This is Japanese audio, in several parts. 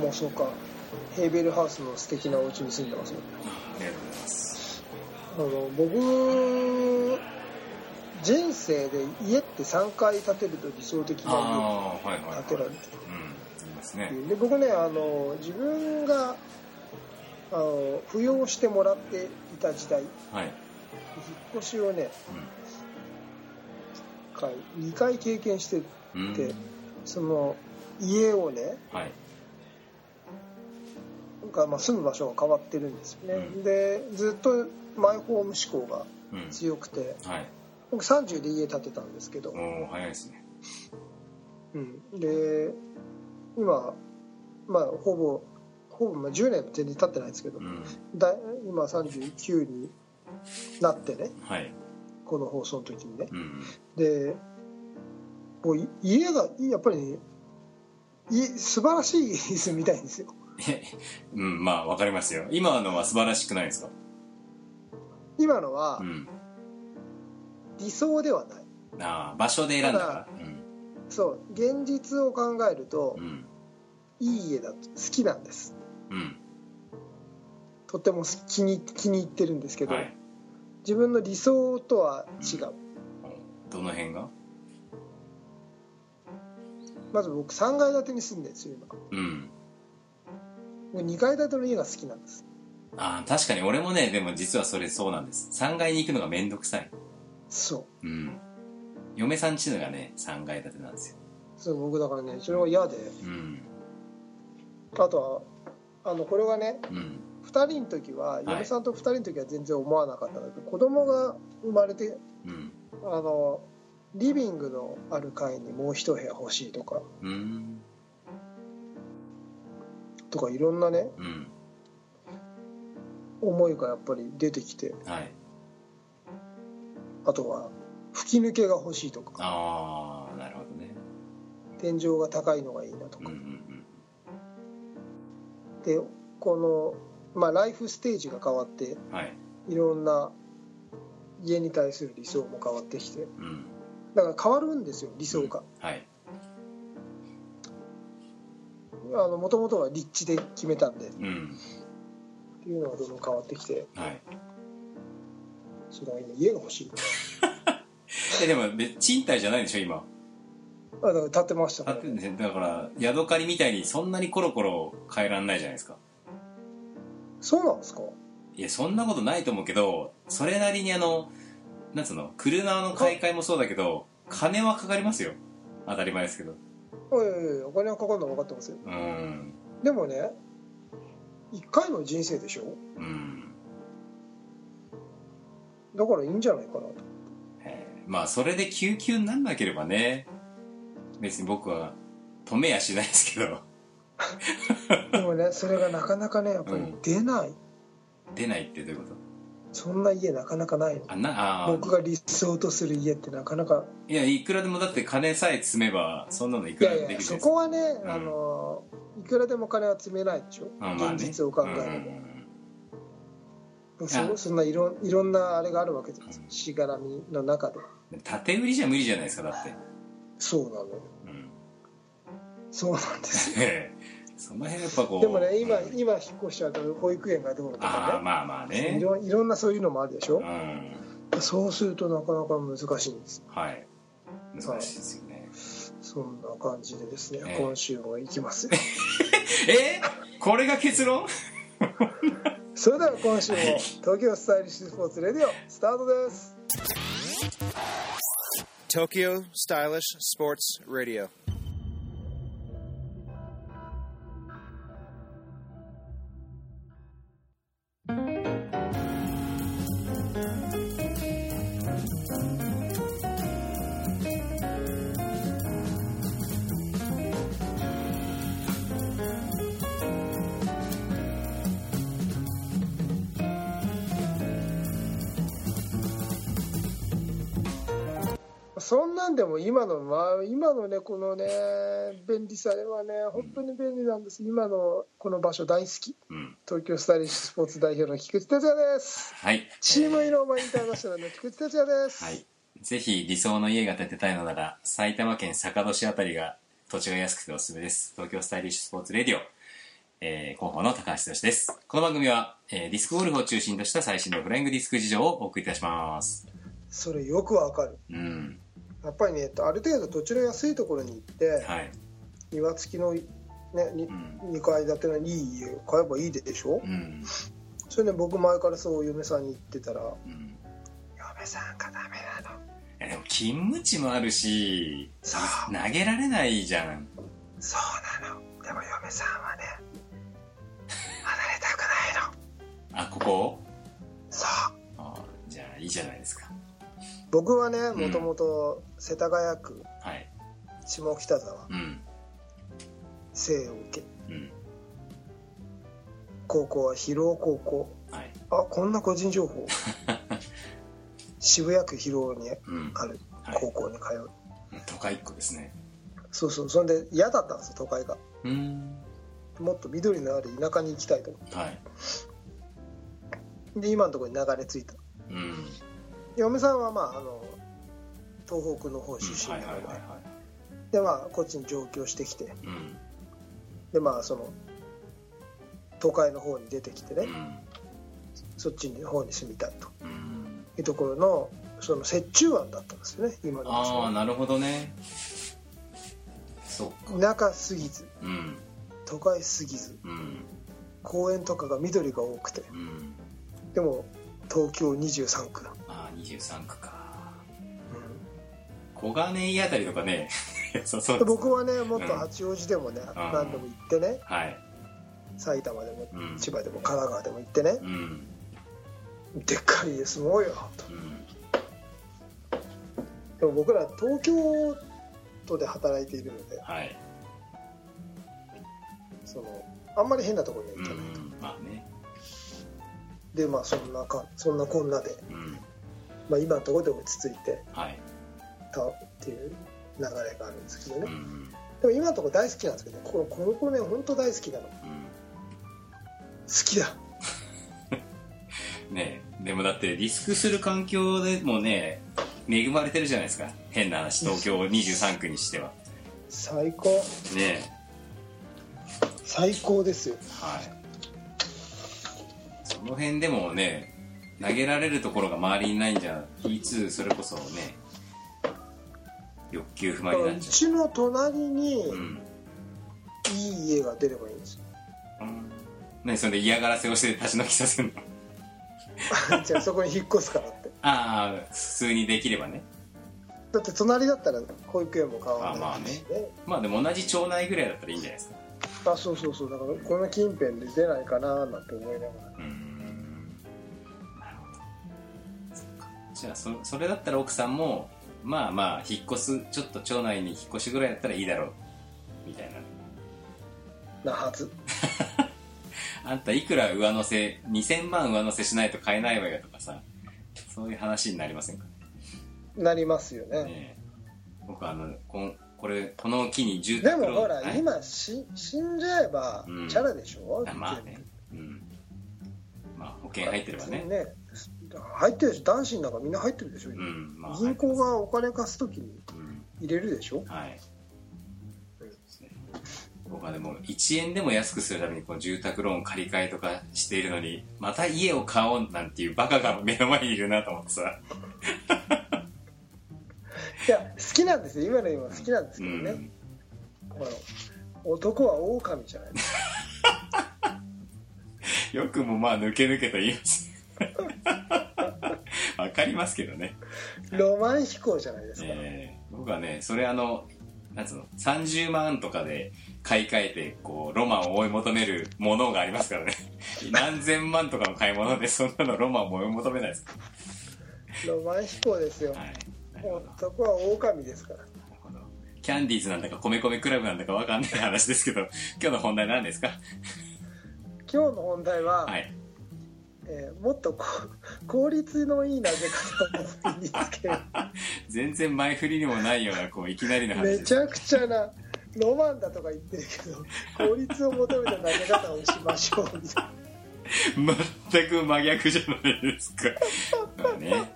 もうそうか。ヘーベルハウスの素敵なお家に住んでますねありがとうございますあの僕人生で家って3回建てると理想的な家建てられてる。で僕ねあの自分があの扶養してもらっていた時代はい、引っ越しをねう回2回経験してんうん。てその家をねはいなんかまあ住む場所が変わってるんですよね、うん。でずっとマイホーム志向がうん。強くて。はい。僕30で家建てたんですけど、おお早いですね。うん、で今まあほぼほぼまあ10年全然経ってないですけど、うん。だ今39になってねはい。この放送の時にね。うんでもうい家がやっぱりねい素晴らしい住みたいんですよ。え うんまあわかりますよ。今のは素晴らしくないですか？今のはうん。理想ではない。ああ場所で選んだから？そう現実を考えるとうん。うんいい家だと好きなんです。うん。とっても気に気に入ってるんですけど、はい。自分の理想とは違う。どの辺が？まず僕3階建てに住んでるんですよ今。うん。僕2階建ての家が好きなんです。ああ確かに俺もねでも実はそれそうなんです。3階に行くのがめんどくさい。そう。うん。嫁さんちのがね3階建てなんですよ。そう僕だからねそれが嫌で。うん。あとはあのこれがねうん。2人の時は嫁さんと2人の時は全然思わなかったんだけど、子供が生まれてうん。あのリビングのある階にもう一部屋欲しいとか。うんとかいろんなねうん。思いがやっぱり出てきて。はい。あとは吹き抜けが欲しいとか。ああなるほどね。天井が高いのがいいなとか、うんうんでこの、まあ、ライフステージが変わってうんはい。いろんな家に対する理想も変わってきて。うん。だから変わるんですよ理想が。はいもともとは立地で決めたんで。っうん。ていうのがどんどん変わってきて。はい。それが今家が欲しい。えでも別賃貸じゃないでしょ今。あだから建ってましたから、だってねだからヤドカリみたいにそんなにコロコロ変えらんないじゃないですか。そうなんですか？いやそんなことないと思うけどそれなりにあのなんつうの車の買い替えもそうだけど金はかかりますよ。当たり前ですけどおいお金がかかるのは分かってますよ。うん。でもね一回の人生でしょ？うん。だからいいんじゃないかなと。えーまあそれで救急になんなければね別に僕は止めやしないですけど。でもねそれがなかなかねやっぱり出ない、出ないってどういうこと？そんな家なかなかないの？あなあ僕が理想とする家ってなかなかいやいくらでもだって金さえ積めばそんなのいいくらでもできるじゃないですこはね、うん。あのいくらでも金は積めないでしょ、まあまあね。現実を考えれば、うんそそんないろいろんなあれがあるわけですしがらみの中で。縦売りじゃ無理じゃないですかだって、そうなのよ。うん、そうなんですよ。ええその辺やっぱこうでもね今うん。今引っ越しちゃうと保育園がどうのとあかね。あまあまあね。いろいろんなそういうのもあるでしょ？う、ん。そうするとなかなか難しいんです。はい。難しいですよね。そんな感じでですね、ええ。今週も行きますよ。え？これが結論？それでは今週も東京スタイリッシュスポーツレディオスタートです。Tokyo Stylish Sports Radio. そんなんでも今の、まあ、今のねこのね便利さはね本当に便利なんです。今のこの場所大好き。うん。東京スタイリッシュスポーツ代表の菊池哲也です。はい。チームイノーマインターナショナルの菊池哲也です、はい。ぜひ理想の家が建てたいのなら埼玉県坂戸市あたりが土地が安くておすすめです。東京スタイリッシュスポーツレディオ、えー、広報の高橋剛です。この番組は、えーディスクゴルフを中心とした最新のフライングディスク事情をお送りいたします。それよくわかる。うんやっぱりねある程度土地の安いところに行って、はい。庭付きの、ね、にうん。2階建てのいい家を買えばいいでしょ、うん。それで僕前からそう嫁さんに言ってたらうん。嫁さんがダメなの。いやでも勤務地もあるしそう。投げられないじゃん。そうなの。でも嫁さんはね離れたくないの。あここ？そう。あじゃあいいじゃないですか。僕はねん。もともと世田谷区はい。下北沢うん。生を受けうん。高校は広尾高校。はい。あこんな個人情報。渋谷区広尾にうん。あるはい。高校に通う、都会っ子ですね。そうそうそんで嫌だったんですよ都会が。うん。もっと緑のある田舎に行きたいと。はい。で今のところに流れ着いた。うん。嫁さんはまああの東北の方出身はいなので、でまあこっちに上京してきて。いうん。でまあその都会の方に出てきてね、うん。そっちの方に住みたいと。うん。いうところのその折衷案だったんですよね今のああ場なるほどね。田舎すぎず。うん。都会すぎず。うん。公園とかが緑が多くて。うん。でも東京23区だ、ああ23区か。う小金井あたりとかね 僕はねもっと八王子でもね、何度も行ってね。はい。埼玉でもうん。千葉でも神奈川でも行ってね。うん。でっかい家住もうよとうん。でも僕ら東京都で働いているのではい。そのあんまり変なところにはうん行かないと、まあね。でまあそんなかそんなこんなで、うん。まあ、今のところで落ち着いて。はいたっていう流れがあるんですけどね、うん。でも今のところ大好きなんですけどこのこの子ね本当大好きなの。好うん。きだ。ねえでもだってリスクする環境でもね恵まれてるじゃないですか。変な話東京23区にしては。最高。ね最高ですよ。えはい。その辺でもね投げられるところが周りにないんじゃいつそれこそね欲求不満になっう。ちちの隣にゃううん。いい家が出ればいいんですよ。何それで嫌がらせをして立ち退きさせるの？じゃあそこに引っ越すからって。ああ普通にできればね。だって隣だったら保育園も変わらないしあまね。まあでも同じ町内ぐらいだったらいいんじゃないですか。あそうそうそう。だからこの近辺で出ないかななんて思いながら。うーん。なるほど。じゃあそそれだったら奥さんもまあまあ引っ越すちょっと町内に引っ越しぐらいだったらいいだろうみたいな。なはず。あんたいくら上乗せ2000万上乗せしないと買えないわよとかさそういう話になりませんか？なりますよね。ねえ。僕あのこんこれこの木に住で宅ローンもほらはい。今し死んじゃえばうん。チャラでしょ、あまあね。うん。まあ保険入ってればね。ね入ってるでしょ男子なんかみんな入ってるでしょ、うんまあ銀行がお金貸す時にうん。入れるでしょ。はい。そうですね。僕はでも1円でも安くするためにこう住宅ローン借り換えとかしているのにまた家を買おうなんていうバカが目の前にいるなと思ってさ、いや好きなんですよ。今の今好きなんですうけどね、ん、この男は狼じゃない。よくもまあ抜け抜けと言いますわかりますけどね、ロマン飛行じゃないですか、え。ー僕はねそれあのなんつうの30万とかで買い替えてこうロマンを追い求めるものがありますからね。何千万とかの買い物でそんなのロマンを追い求めないです。かロマン飛行ですよ、ら、はい、男は狼ですから。キャンディーズなんだか米米クラブなんだかわかんない話ですけど今日の本題何ですか？今日の本題は、はいえーもっとこ効率のいい投げ方を身につける全然前振りにもないようなこういきなりの話めちゃくちゃなロマンだとか言ってるけど効率を求めた投げ方をしましょうみたいな。全く真逆じゃないですか。まあね、はい、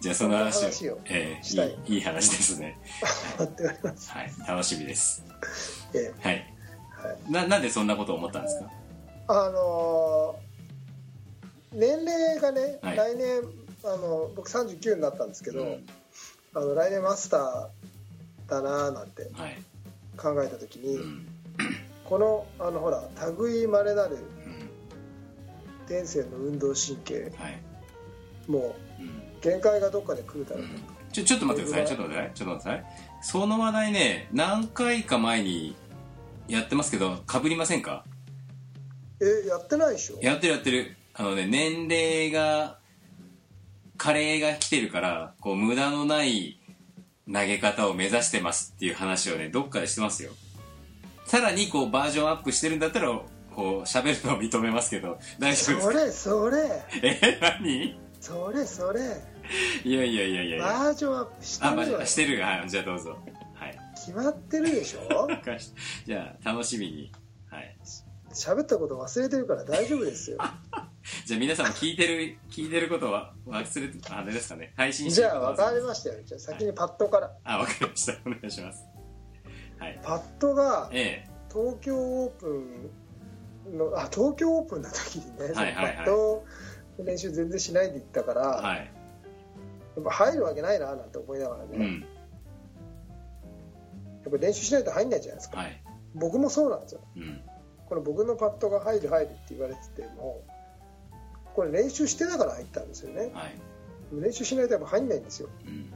じゃあその話をえーいいいい話ですね。待っております。はい。楽しみです。えはい。えはい、ななんでそんなことを思ったんですか？あのー年齢がね、はい。来年あの僕39になったんですけど、うん。あの来年マスターだなーなんてはい。考えた時に、うん。このあのほら類いまれなるうん。天性の運動神経はい。もうん。う限界がどっかで来るだろうと、ちょちょっと待ってください。ちょっと待ってください。ちょっと待ってください。その話題ね何回か前にやってますけどかぶりませんか？えやってないでしょ？やってるやってる。あのね年齢が加齢が来てるからこう無駄のない投げ方を目指してますっていう話をねどっかでしてますよ。さらにこうバージョンアップしてるんだったらこう喋るのを認めますけど大丈夫そですか？れそれ。え何？それそれ。いやいやいやいやバージョンアップしてあ、まあ、してる。はいじゃあどうぞ。はい。決まってるでしょ？じゃあ楽しみに。はい喋ったこと忘れてるから大丈夫ですよ。じゃあ皆さんも聞いてる聞いてることは忘れてあれですかね。配信じゃあ分かりましたよ。じゃあ先にパッドから、あわかりました。お願いします。はい。パッドがえ東京オープンのあ東京オープンの時にね、はいはいはい。パッドの練習全然しないで行ったから、えはい。やっぱ入るわけないななんて思いながらね、うん。やっぱ練習しないと入んないじゃないですか、はい。僕もそうなんですよ。うんこれ僕のパッドが入る入るって言われててもこれ練習してたから入ったんですよね。はい。練習しないとやっぱ入んないんですよ。うん。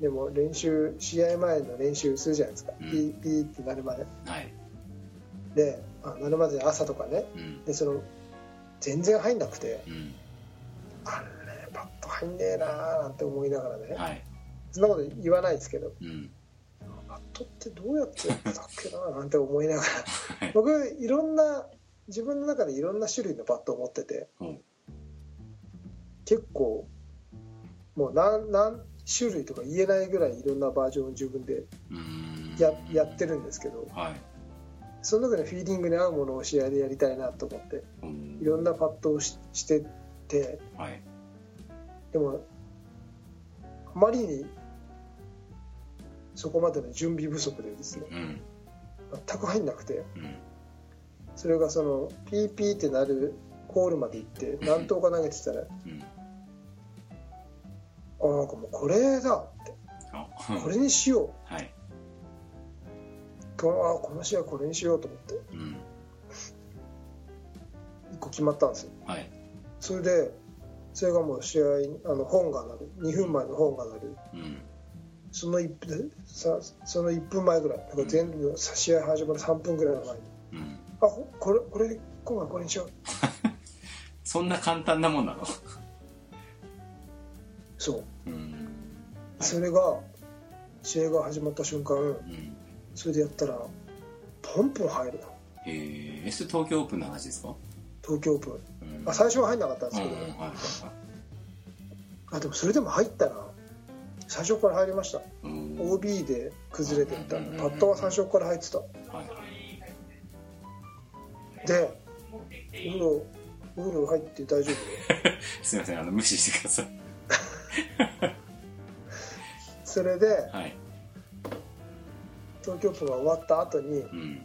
でも練習試合前の練習するじゃないですか、うん。ピーピーってなるまで。はい。であなるまで朝とかね。うん。でその全然入んなくて。うん。あれねパッと入んねえなーなんて思いながらね、はい。そんなこと言わないですけど。うんパッドってどうやってやってたっけななんて思いながら。はい。僕いろんな自分の中でいろんな種類のパッドを持ってて。ほう結構もう何何種類とか言えないぐらいいろんなバージョンを自分でややってるんですけど。はい。その中でフィーリングに合うものを試合でやりたいなと思って。いろんなパッドをししてて。はい。でもあまりにそこまでの準備不足でですねうん。全く入んなくてうん。それがそのピーピーってなるホールまで行って何投か投げてたらうん。あなんかもうこれだってあ。これにしよはい、うあこの試合これにしようと思ってうん、1個決まったんですよ。はい、それでそれがもう試合あの本が鳴る。2分前の本が鳴る。うん、その 1, 分さその1分前ぐらい。だから全部試合始まる3分ぐらいの前に。うん。あほこれこれ今回これにしよう。そんな簡単なもんなの？そう。うん。それが試合が始まった瞬間うん。それでやったらポンポン入るの。へえ、それ東京オープンの話ですか？東京オープン。うん。あ最初は入んなかったんですけど、うんうんはいはいはあでもそれでも入ったら最初から入りました。いうん。OB で崩れてった。うんうんうんパッドは最初から入ってた。はいでお風呂お風呂入って大丈夫？すいませんあの無視してください。それではい。東京オープンが終わった後にうん。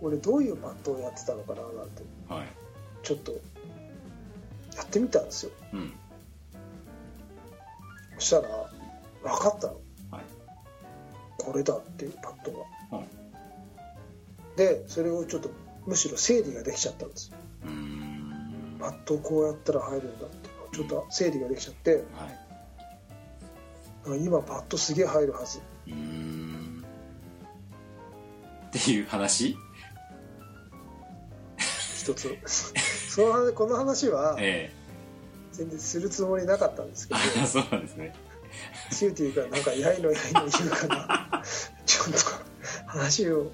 俺どういうパッドをやってたのかななんてはい。ちょっとやってみたんですよ。うん。そしたら分かったの。はい。これだっていうパッドが、う。んでそれをちょっとむしろ整理ができちゃったんです。パッドこうやったら入るんだってちょっと整理ができちゃって。はい。今パッドすげえ入るはず。うーん。っていう話？一つ。その話この話は え全然するつもりなかったんですけど。そうなんですねシューティーがなんかやいのやいの言うからちょっと話を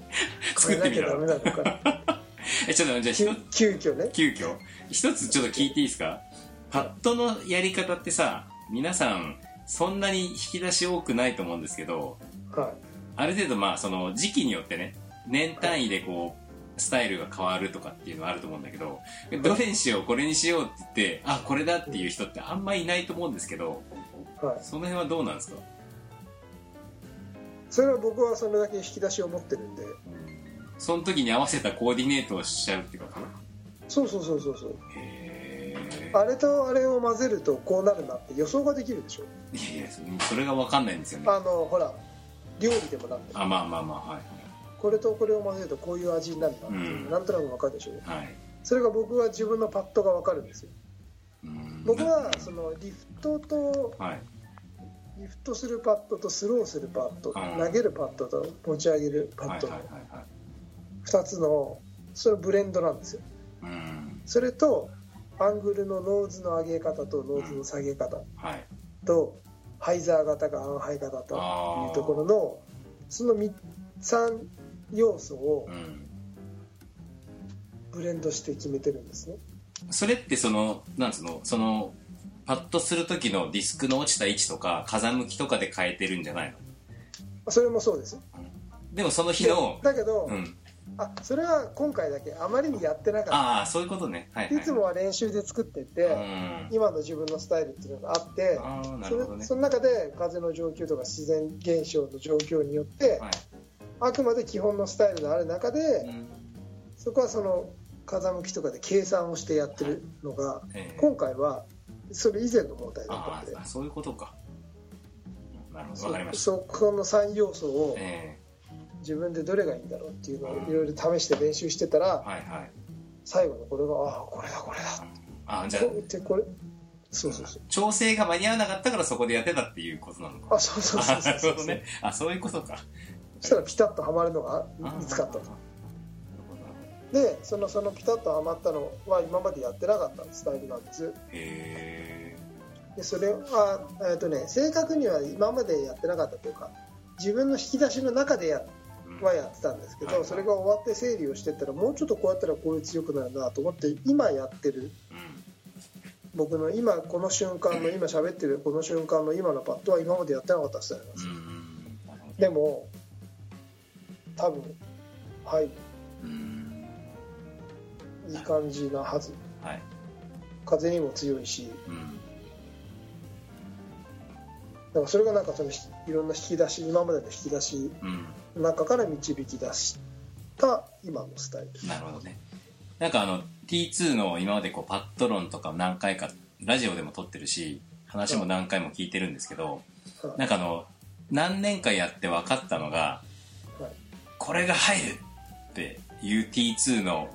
変えなきゃダメなのかな。えちょっとじゃあ急遽ね。急遽。一つちょっと聞いていいですか？パッドのやり方ってさ皆さんそんなに引き出し多くないと思うんですけどはある程度まあその時期によってね年単位でこうスタイルが変わるとかっていうのはあると思うんだけどどれにしようこれにしようって言ってあこれだっていう人ってあんまいないと思うんですけどはい、その辺はどうなんですか？それは僕はそれだけ引き出しを持ってるんで。その時に合わせたコーディネートをしちゃうっていうことそうそうそうそうそう。へあれとあれを混ぜるとこうなるなって予想ができるでしょ？えいやいやそれが分かんないんですよね。あのほら料理でもなんであまあまあまあはいこれとこれを混ぜるとこういう味になるなっていう、うん。なんとなく分かるでしょ？はい。それが僕は自分のパットが分かるんですよ。うん僕はそのリフトとはい。リフトするパットとスローするパット、うん。投げるパットと持ち上げるパはいット。のはいはいはい。2つのそれブレンドなんですよ。うん。それとアングルのノーズの上げ方とノーズの下げ方はい。と hyzer 型かアンハイ型というところのその3 3要素をうん。ブレンドして決めてるんですねそれってそのなんつうのそのパッとする時のディスクの落ちた位置とか風向きとかで変えてるんじゃないの？それもそうです。でもその日のだけど、うん。あそれは今回だけあまりにやってなかっああそういうことね。はいはい。たいつもは練習で作ってて、うん。今の自分のスタイルっていうのがあってああなるほどね。その中で風の状況とか自然現象の状況によって、はい。あくまで基本のスタイルのある中で、うん。そこはその風向きとかで計算をしてやってるのが、ええ。今回はそれ以前の問題だったあんで。あそういうことか。なるほどそわかりました。そこの3要素をえ自分でどれがいいんだろうっていうのをいろいろ試して練習してたら、えはいはい。最後のこれがああこれだこれだ。ああじゃあこれそうそうそう。調整が間に合わなかったからそこでやってたっていうことなのか。あそうそうそうそうそう。ね。あそういうことか。そしたらピタッとはまるのが見つかったと。あでそのそのピタッとはまったのは今までやってなかったスタイルなんです。へえでそれは、えーとね、正確には今までやってなかったというか自分の引き出しの中でやはやってたんですけど、はいはい。それが終わって整理をしてったらもうちょっとこうやったらこういう強くなるなと思って今やってる。うん。僕の今この瞬間の 今喋ってるこの瞬間の今のパッドは今までやってなかったスタイルなんですでも多分はい。うんいい感じなはず。はい。風にも強いし。うん。だからそれがなんかそのひいろんな引き出し今までの引き出しうん。の中から導き出した今のスタイルなるほどね。なんかあの T2 の今までこうパッド論とか何回かラジオでも撮ってるし話も何回も聞いてるんですけどはい。なんかあの何年かやって分かったのがはい。これが入るっていう T2 の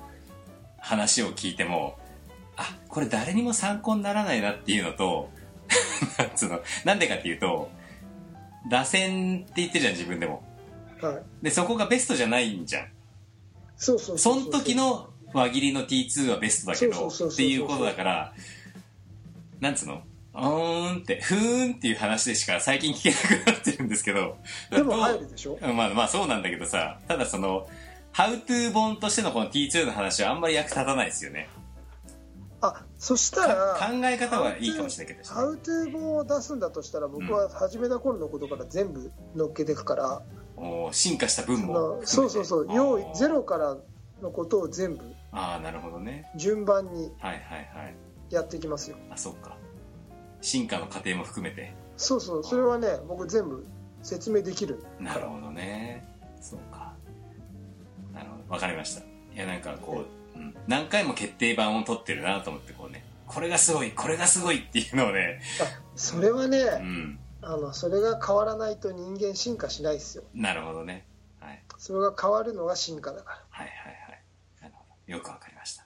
話を聞いてもあこれ誰にも参考にならないなっていうのと なんつうのなんでかっていうと打線って言ってるじゃん自分でも。はい。でそこがベストじゃないんじゃん。そうそうその時の輪切りの T2 はベストだけどっていうことだからなんつうのうーんってふーんっていう話でしか最近聞けなくなってるんですけど。でも入るでしょ？まあまあそうなんだけどさただそのハウトゥー本としてのこの T2 の話はあんまり役立たないですよね。あそしたらか考え方はいいかもしれないけどハウトゥー本を出すんだとしたら僕は始めた頃のことから全部乗っけていくから、おー進化した分もそうそうそう。用意ゼロからのことを全部ああなるほどね。順番にはいはいはい。やっていきますよ。あそっか。進化の過程も含めて。そうそう。それはね僕全部説明できるなるほどね。そうかわかりました。いやなんかこう、うん、何回も決定版を取ってるなと思ってこうね。これがすごいこれがすごいっていうのをね。あそれはね、うん。あのそれが変わらないと人間進化しないですよ。なるほどね。はい。それが変わるのが進化だかはいはいはい。なるほど。よくわかりました。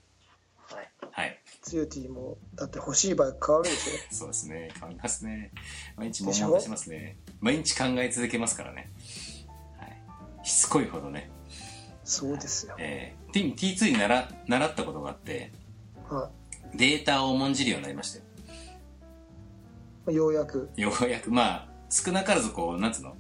ら、はい、はい。ツヨティもだって欲しいバイク変わるでし そうですね。変わりますね。毎日もでしょ？出しますね。毎日考え続けますからね、はい、しつこいほどね、ょそうですよ、えー、T- T2 に習習ったことがあってはデータを重んじるようになりましたよ。い、ようやく、ようやく。まあ少なからずこうなんつうの？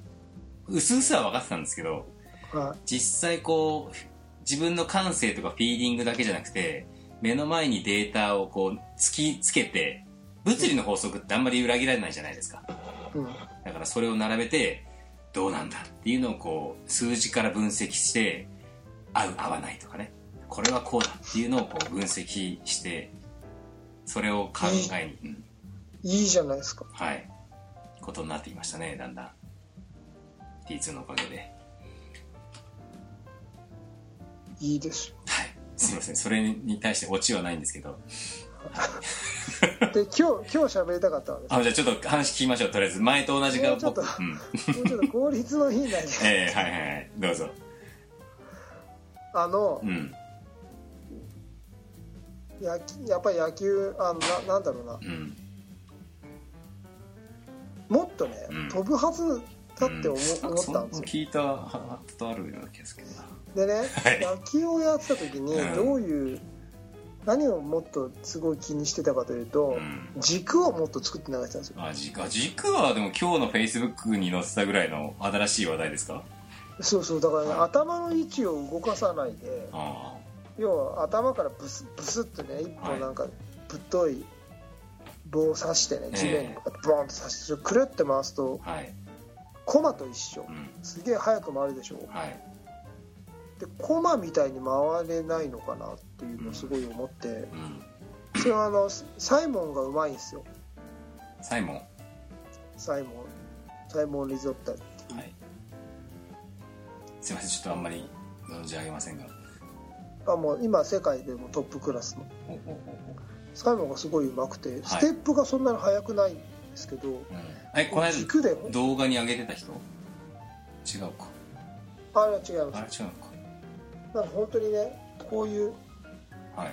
うすうすは分かってたんですけどは実際こう自分の感性とかフィーリングだけじゃなくて目の前にデータをこう突きつけて物理の法則ってあんまり裏切られないじゃないですか。い、うん、だからそれを並べてどうなんだっていうのをこう数字から分析して合う合わないとかね。これはこうだっていうのをこう分析してそれを考えに、うん。いいじゃないですか。はい。ことになってきましたねだんだん。T2 のおかげで。いいです。よはい。すいません。それに対してオチはないんですけど。で今日今日喋りたかったわけです。あじゃあちょっと話聞きましょう。とりあえず前と同じかもうちょっと僕うん。もうちょっと効率のいい内容ええはいはいはい。どうぞあのうん。やきやっぱり野球あのななんだろうな。うん。もっとね、うん。飛ぶはずだって思,、うん。思ったんですよ。聞いたことあるような気がするけどな。でね、はい。野球をやってた時にうん。どういう、何をもっとすごい気にしてたかというと、うん。軸をもっと作って流してたんですよ。あ軸あ軸はでも今日のフェイスブックに載せたぐらいの新しい話題ですか？そうそうだからね、はい。頭の位置を動かさないであ要は頭からブスブスってね一はい。本なんかぶっとい棒を刺してねええ。地面にボーンと刺してそれくるって回すとあはい。コマと一緒。うん。すげえ速く回るでしょ。はい。でコマみたいに回れないのかなっていうのをすごい思って。うん。それはあのサイモンがうまいんですよ。サイモン？サイモン。サイモン・リゾッタはいすいませんちょっとあんまり存じ上げませんが。あもう今世界でもトップクラスの。ほうほうほうほサイモンがすごい上手くてはい。ステップがそんなに速くないんですけど、ううん。えこの間動画に上げてた人？違うか。あれは違いあます。れ？違うのか。なんか本当にねこういうはい。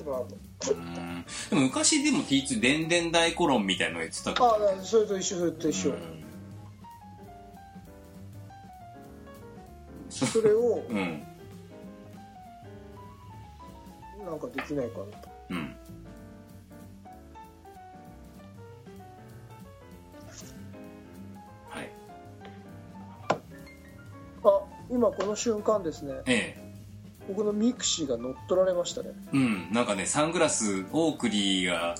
でも昔でも T2 電電大コロンみたいなの言ってたかああそれと一緒それと一緒、それをうん、うんなんかできないかなと。うん。はい。あ今この瞬間ですね。ええ。僕のミクシーが乗っ取られましたね。うん。なんかねサングラスオークリーが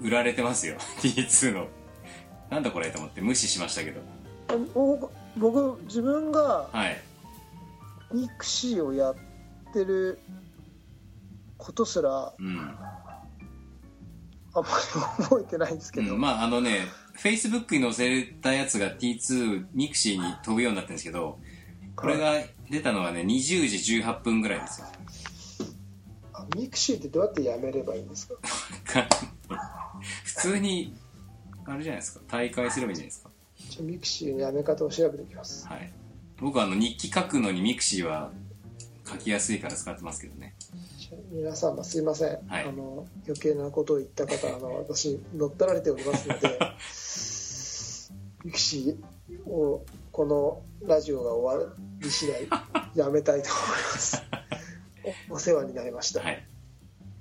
売られてますよ。T2 の。なんだこれと思って無視しましたけど。僕自分がはいミクシーをやってることすらうん、あんまり覚えてないんですけど、うん、まああのね Facebook に載せたやつが T2 ミクシーに飛ぶようになってるんですけどこれが出たのはね20時18分ぐらいですよ。あミクシーってどうやってやめればいいんですか？普通にあれじゃないですか。退会すればいいんじゃないですか。じゃあミクシーのやめ方を調べておきます。はい僕はあの日記書くのにミクシーは書きやすいから使ってますけどね。皆様すいません、はい。あの余計なことを言った方あの私乗っ取られておりますので ミクシーをこのラジオが終わり次第やめたいと思います。お お世話になりました、はい。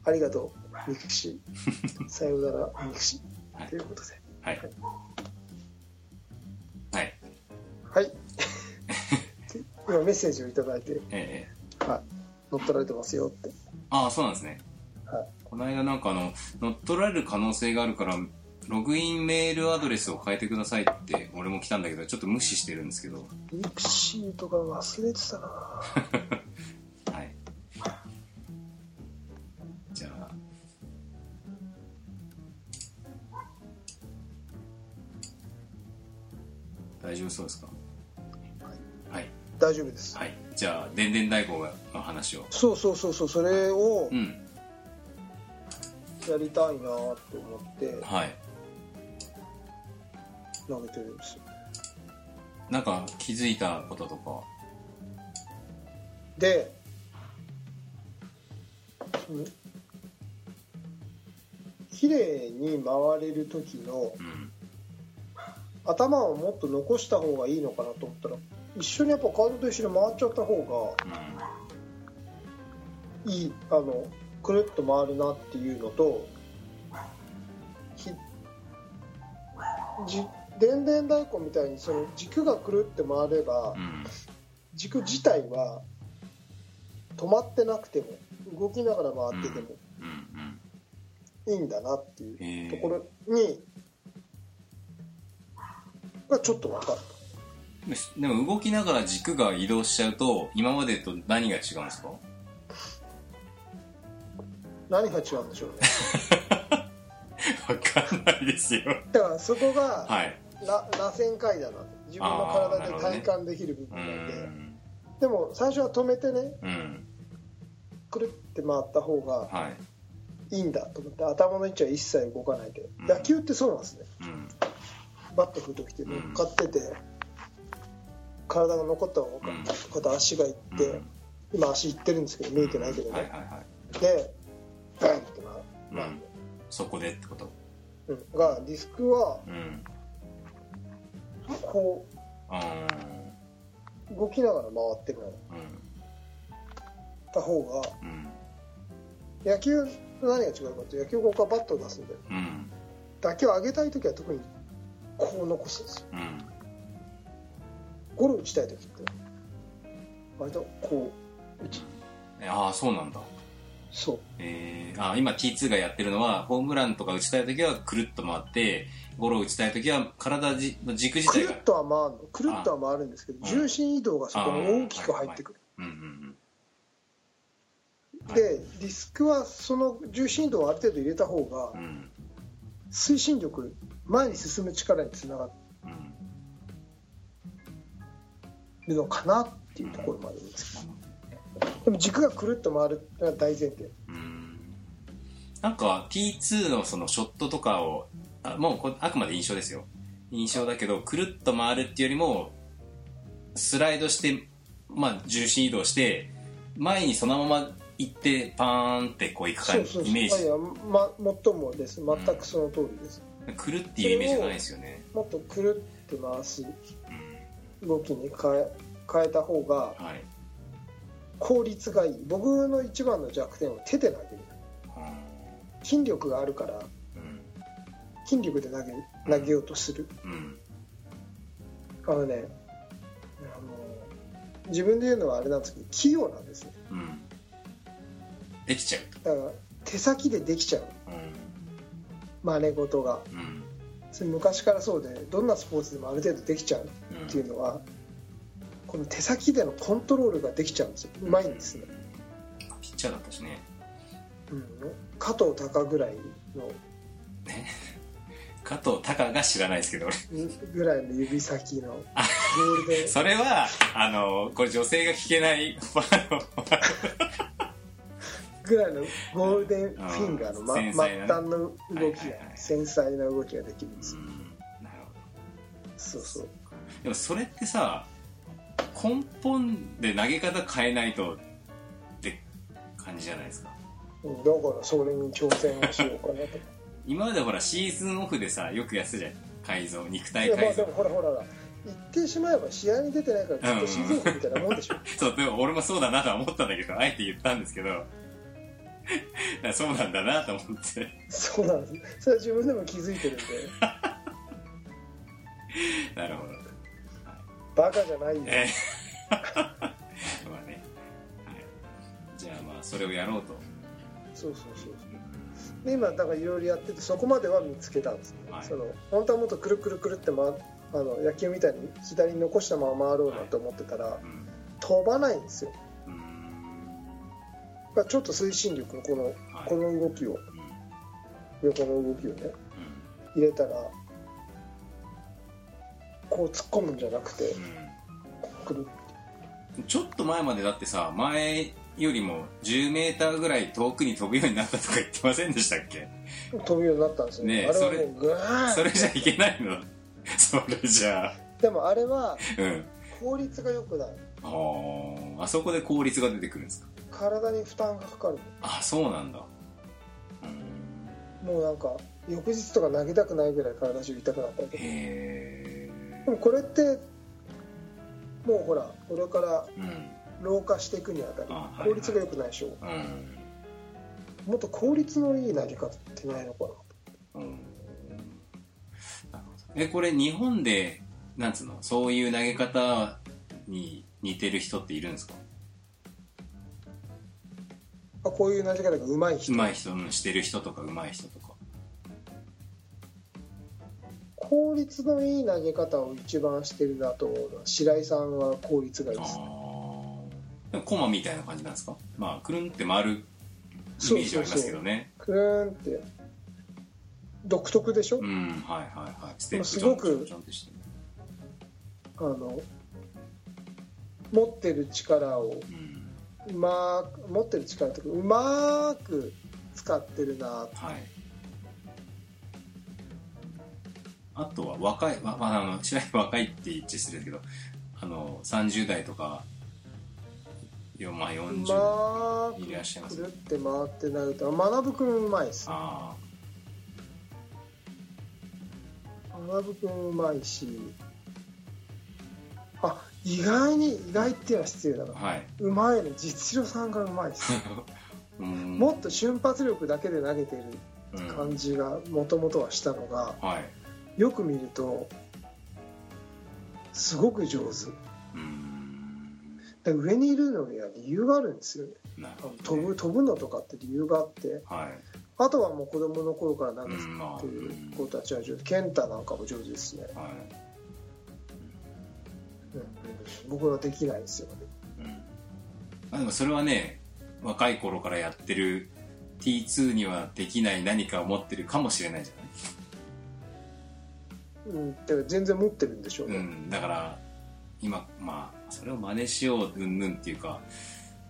ありがとうミクシー。さようならミクシー、はい。ということで。はい。はい。はい今メッセージをいただいて、ええ。はい、乗っ取られてますよって。ああそうなんですね。はい。この間なんかあの乗っ取られる可能性があるからログインメールアドレスを変えてくださいって俺も来たんだけどちょっと無視してるんですけど。ミクシーとか忘れてたな。はい。じゃあ。大丈夫そうですか？はい大丈夫です。はい。じゃあでんでん太鼓の話を。そうそうそうそうそれをうん。やりたいなと思って。はい。投げてるんですよ。なんか気づいたこととかでうん。綺麗に回れる時のうん。頭をもっと残した方がいいのかなと思ったら一緒にやっぱカードと一緒に回っちゃった方がいいあのくるっと回るなっていうのとひじでんでん太鼓みたいにその軸がくるって回れば軸自体は止まってなくても動きながら回っててもうんいいんだなっていうところにがちょっと分かるうんでも動きながら軸が移動しちゃうと今までと何が違うんですか？何が違うんでしょうね。わかんないですよ。だからそこが、はい。ら螺旋階段なんで自分の体で体感できる部う分なんで、ん。でも最初は止めてねうん。くるって回った方がはい。いいんだと思って頭の位置は一切動かないで、うん。野球ってそうなんですね。うん。バット振るときって乗っかってて、体が残ったままこうんうこうやって足がいって、うん。今足いってるんですけど見えてないけどね、はいはいはい。でバンって回る、うん。そこでってこと？うん。がディスクはうん。こあう動きながら回ってるのーうん。た方がうん。野球と何が違うかというと野球ここからバットを出すんでうん。打球を上げたい時は特にこう残すんですよ。うんゴロ打ちたい時って割とこう打ちああそうなんだ。そう。えー、あ今 T2 がやってるのはホームランとか打ちたい時はくるっと回ってゴロ打ちたい時は体じの軸自く体が。るっとは回るの。くるっとは回るんですけどあ重心移動がそこに大きく入ってくる。うんうんでディスクはその重心移動をある程度入れた方がうん。うん推進力前に進む力につながうんるのかなっていうところもあるんです。けどでも軸がくるっと回るのが大前提。うん。なんか T2 のそのショットとかをあもうこあくまで印象ですよ。印象だけどくるっと回るっていうよりもスライドして、まあ、重心移動して前にそのまま行ってパーンってこう行く感イメージ。いや、ま、最もです。全くその通りです、くるっていうイメージがないですよね。もっとくるって回す。うん動きに変え変えた方がはい。効率がいい。僕の一番の弱点は手で投げる。筋力があるからうん筋力で投げ投げようとする。うん。あのねあの自分で言うのはあれなんですけど器用なんですようん。できちゃう。だから手先でできちゃう。う真似事が。んうんそれ昔からそうでどんなスポーツでもある程度できちゃううん。っていうのはこの手先でのコントロールができちゃうんですよ。うまいんですね、ピッチャーだったしね。うん、加藤隆ぐらいの 加藤隆が知らないですけど俺。ぐらいの指先の。ゴールデン。それはあのこれ女性が聞けない ぐらいのゴールデンフィンガーの、ま、末端の動きが、はいはいはい。繊細な動きができるんですよ、うん。なるほそうそう。どでもそれってさ根本で投げ方変えないとって感じじゃないですか？うんだからそれに挑戦をしようかなと。今までほらシーズンオフでさよくやってたじゃん。改造肉い体改造。やまあでもほらほらほら言ってしまえば試合に出てないからずっとシーズンオフみたいなもんでしょ、そうでも俺もそうだなとは思ったんだけどあえて言ったんですけどそうなんだなと思って。そうなんです。それは自分でも気づいてるんで。なるほど。バカじゃないよえー まあね、はい、じゃあまあそれをやろうと。そうそうそうで今だからいろいろやっててそこまでは見つけたんですね、はい。その本当はもっとくるくるくるって回あの野球みたいに左に残したまま回ろうなと思ってたら、うん。飛ばないんですよちょっと推進力のこの、はい。この動きを。うん。横の動きをねうん。入れたらこう突っ込むんじゃなくてくる。うんちょっと前までだってさ前よりも10メーターぐらい遠くに飛ぶようになったとか言ってませんでしたっけ？飛ぶようになったんですよ、ね。えあれそれうグワーンそれじゃいけないの？それじゃ。あでもあれはうん。効率が良くない。あー。あそこで効率が出てくるんですか？体に負担がかかるあそうなんだ。うん。もうなんか翌日とか投げたくないぐらい体中痛くなったりとか。へでもこれってもうほらこれから老化していくにあたり効率が良くないでしょ。うん。もっと効率のいい投げ方ってないのかな。うん。えこれ日本でなんつうの？そういう投げ方に似てる人っているんですか？あこういう投げ方が上手い人。上手い人うんしてる人とか上手い人とか。効率のいい投げ方を一番してるなと思うのは白井さんは効率がいいあですあでもコマみたいな感じなんですか？まあくるんって回るイメージありますけどね。くるーんって。独特でしょ、うんはいはいはい。ステップすごくあの持ってる力をうんうまく持ってる力とかうまく使ってるなはい。あとは若い、ままあ、あの白井若いって言っちゃ失礼だけどあの30代とかよまあう40まいらっしゃいますくくるって回ってなると学くんうまいですあ学くんうまいしあ意外に意外っていうのは失礼だなあはい。うまいの実力さんがうまいです。うん。もっと瞬発力だけで投げてるうん感じがもともとはしたのがはい。よく見るとすごく上手。うん。で上にいるのには理由があるんですよね。ね。飛ぶ飛ぶのとかって理由があって。はい。あとはもう子供の頃から投げてうんまあ。っていう子たちは上手。健太なんかも上手ですね、はいうん、僕はできないですよね。うん。まあでもそれはね若い頃からやってる T2 にはできない何かを持ってるかもしれないじゃない？うん、だから全然持ってるんでしょうね、うん、だから今まあそれを真似しよううんぬんっていうか。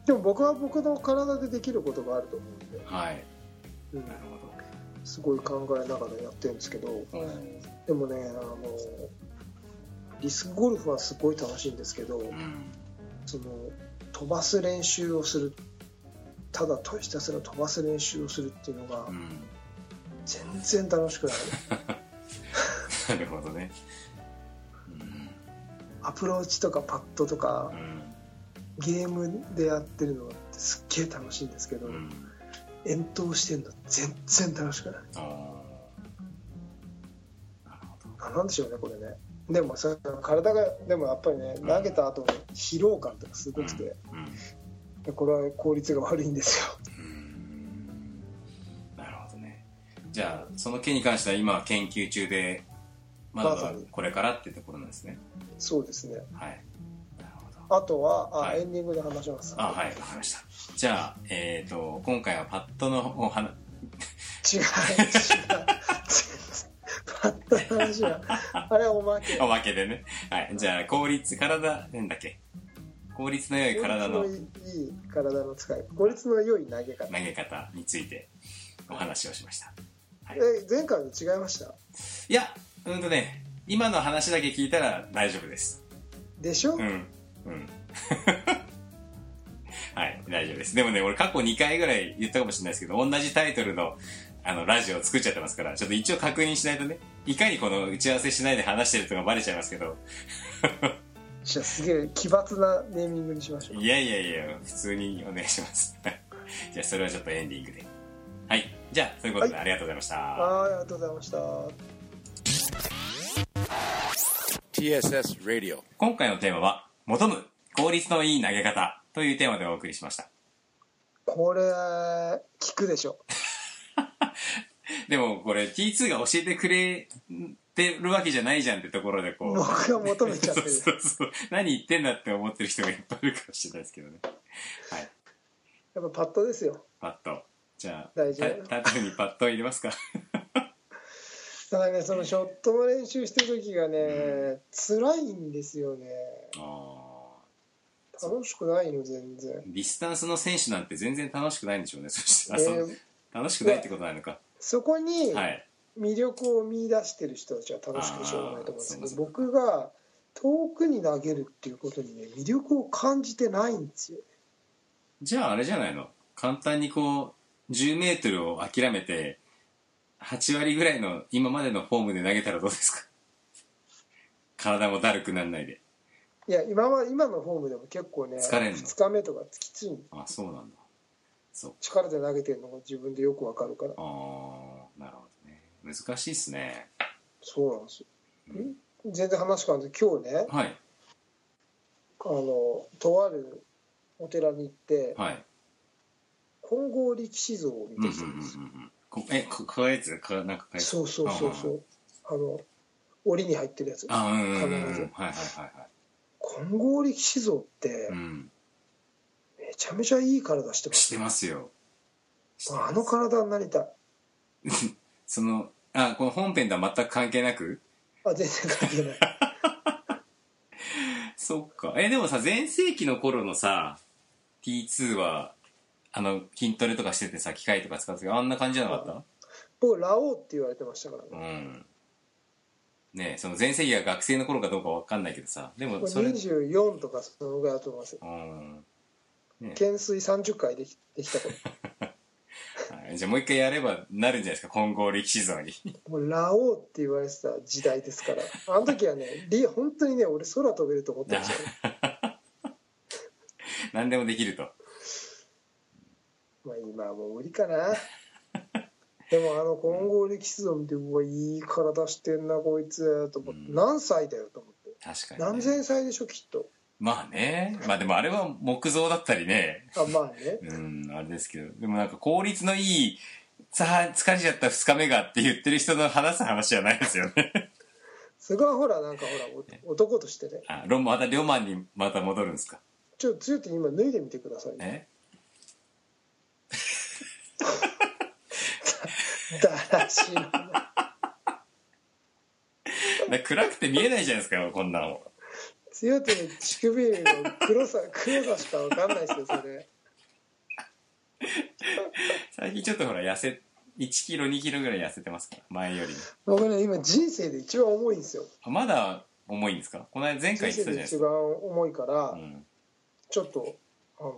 でも僕は僕の体でできることがあると思うんで、はい。うん。なるすごい考えながらやってるんですけど。ほど、でもねあのディスクゴルフはすごい楽しいんですけど、うん。その飛ばす練習をするただとひたすら飛ばす練習をするっていうのがうん、全然楽しくない。なるほどね。アプローチとかパットとかうん。うんゲームでやってるのってすっげえ楽しいんですけど、うん。遠投してんの全然楽しくない。あー。なるほど。あなんでしょうねこれねでもさ体がでもやっぱりね投げた後の疲労感とかすごくて、うん。でこれは効率が悪いんですよ。うん。なるほどね。じゃあその件に関しては今は研究中でまだこれからっていうところなんですね。そうですね。はい。あとはあ、はい。エンディングで話します。あはいわかりました。じゃあえっ、と今回はパッドのお話。違う違うパッと話はあれはおまけ。おまけでね。はい。じゃあ効率体なんだっけ？効率の良い体の。効率のいい体の使い。効率の良い投げ方。投げ方についてお話をしました。え前回の違いました？いやうんとね今の話だけ聞いたら大丈夫です。でしょ、うん。うん。はい大丈夫です。でもね俺過去2回ぐらい言ったかもしれないですけど同じタイトルのあのラジオを作っちゃってますからちょっと一応確認しないとねいかにこの打ち合わせしないで話してるとかバレちゃいますけど。じゃあすげえ奇抜なネーミングにしましょう。いやいやいや普通にお願いします。じゃあそれはちょっとエンディングで。はい。じゃあそういうことではい。ありがとうございました、はいありがとうございました。TSS Radio. 今回のテーマは「求む効率のいい投げ方」というテーマでお送りしました。これ聞くでしょ でもこれ T2 が教えてくれてるわけじゃないじゃんってところでこう。僕が求めちゃってる。そうそう何言ってんだって思ってる人がいっぱいいるかもしれないですけどね。はい。やっぱパットですよ。パットじゃあ大丈夫。タイトルにパット入れますか。だからねそのショットの練習してる時がね辛いんですよね。あ楽しくないの全然。ーディスタンスの選手なんて全然楽しくないんでしょうね。そしてあ、えー楽しくないってことなのか。そこにはい。魅力を見出してる人たちは楽しくてしょうがないと思うんですけど僕が遠くに投げるっていうことにね魅力を感じてないんですよ。じゃああれじゃないの？簡単にこう10メートルを諦めて8割ぐらいの今までのフォームで投げたらどうですか？体もだるくならないで。いや今は今のフォームでも結構ね疲れんの？2日目とかきついんあそうなんだ力で投げてるのが自分でよくわかるから。ああなるほどね。難しいっすね。そうなんですよ。全然話変わるんで今日ねはい。あのとあるお寺に行ってはい。金剛力士像を見うんうんうんてきたんですようん。こえここういうやつ？かなんか書いてそうそうそうそう。あの檻に入ってるやつ。あうんうんうはいはいはいはい。金剛力士像ってうんめちゃめちゃいい体してます。してますよ。あの体になりたいそのあこの本編とは全く関係なく？あ全然関係ない。そっか。えでもさ全盛期の頃のさ T2 はあの筋トレとかしててさ機械とか使ってたけどあんな感じじゃなかった？僕ラオウって言われてましたからうねん。ねえその全盛期が学生の頃かどうかわかんないけどさ。でもそれ24とかそのぐらいだと思いますよ。うん懸垂30回できできた頃 はい。じゃあもう一回やればなるんじゃないですか？混合力士像に。もうラオウって言われてた時代ですから。あの時はねリ本当にね俺空飛べると思ってましたよ。何でもできると。まあ今はもう無理かな。でもあの混合力士像見てうわいい体してんなこいつ。と思って、うん。何歳だよ？と思って。確かに、ね、何千歳でしょきっとまあね。まあでもあれは木造だったりね。あまあね。うんあれですけど。でもなんか効率のいいさあ疲れちゃった2日目がって言ってる人の話す話じゃないですよね。そこはほらなんかほらお男としてね。あロまたロマンにまた戻るんですか？ちょっと強いって今脱いでみてくださいね。え？だらしい。な だ暗くて見えないじゃないですかこんなの強いってね乳首の黒さ黒さしかわかんないですよそれ。最近ちょっとほら痩せ1キロ2キロぐらい痩せてますから前より。も僕ね今人生で一番重いんですよ。あまだ重いんですか？この間前回人言ってたじゃないですか。生で一番重いから、うん。ちょっとあの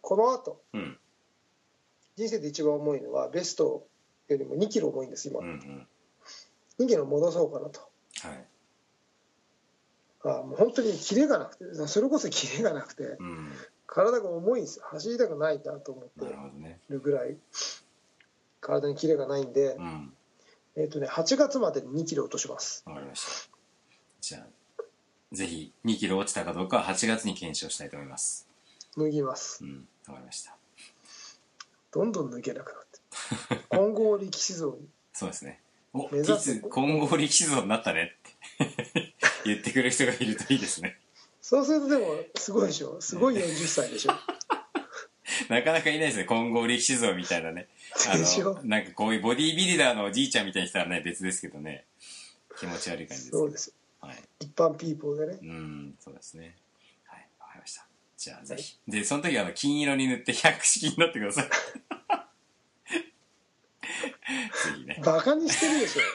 この後うん。人生で一番重いのはベストよりも2キロ重いんです今、うんうん。2キロ戻そうかなと。はいあもう本当にキレがなくてそれこそキレがなくてうん体が重いんですよ。走りたくないなと思ってなるぐらい体にキレがないんで、うん。えっ、とね8月までに2キロ落とします。わかりました。じゃあぜひ2キロ落ちたかどうかは8月に検証したいと思います。脱ぎます。うんわかりました。どんどん脱げなくなって。混合力士像に。そうですね。お目指すいつ混合力士像になったねって言ってくれる人がいるといいですね。そうするとでもすごいでしょ。すごい40歳でしょ。なかなかいないですね。混合力士像みたいなね。あのなんかこういうボディービルダーのおじいちゃんみたいにしたらね別ですけどね。気持ち悪い感じですそうです。よはい。一般ピーポーでね。うんそうですね。はいわかりました。じゃあぜひ。でその時はあの金色に塗って百式になってください。ぜひね。バカにしてるでしょ。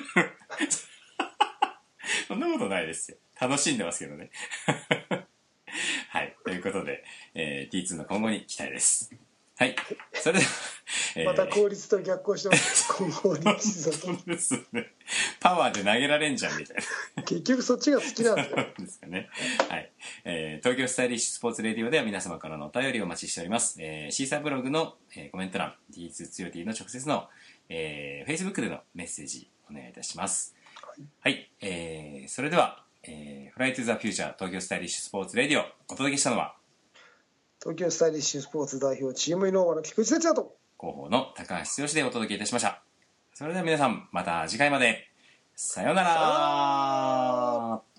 そんなことないですよ楽しんでますけどね。はい。ということで、えー、T2 の今後に期待です。はい。それでは、えー。また効率と逆行してます。混合力士像そうですね。パワーで投げられんじゃんみたいな。結局そっちが好きなんですかね。はい。えー東京スタイリッシュスポーツレディオでは皆様からのお便りをお待ちしております。えーシーサーブログの、えーコメント欄、D2 強 T の直接の、えー Facebook でのメッセージお願いいたします。はい。えーそれでは、えー、フライトゥザフューチャー東京スタイリッシュスポーツレディオお届けしたのは、東京スタイリッシュスポーツ代表チームイノーバの菊池哲也と広報の高橋剛でお届けいたしました。それでは皆さん、また次回まで。さようなら「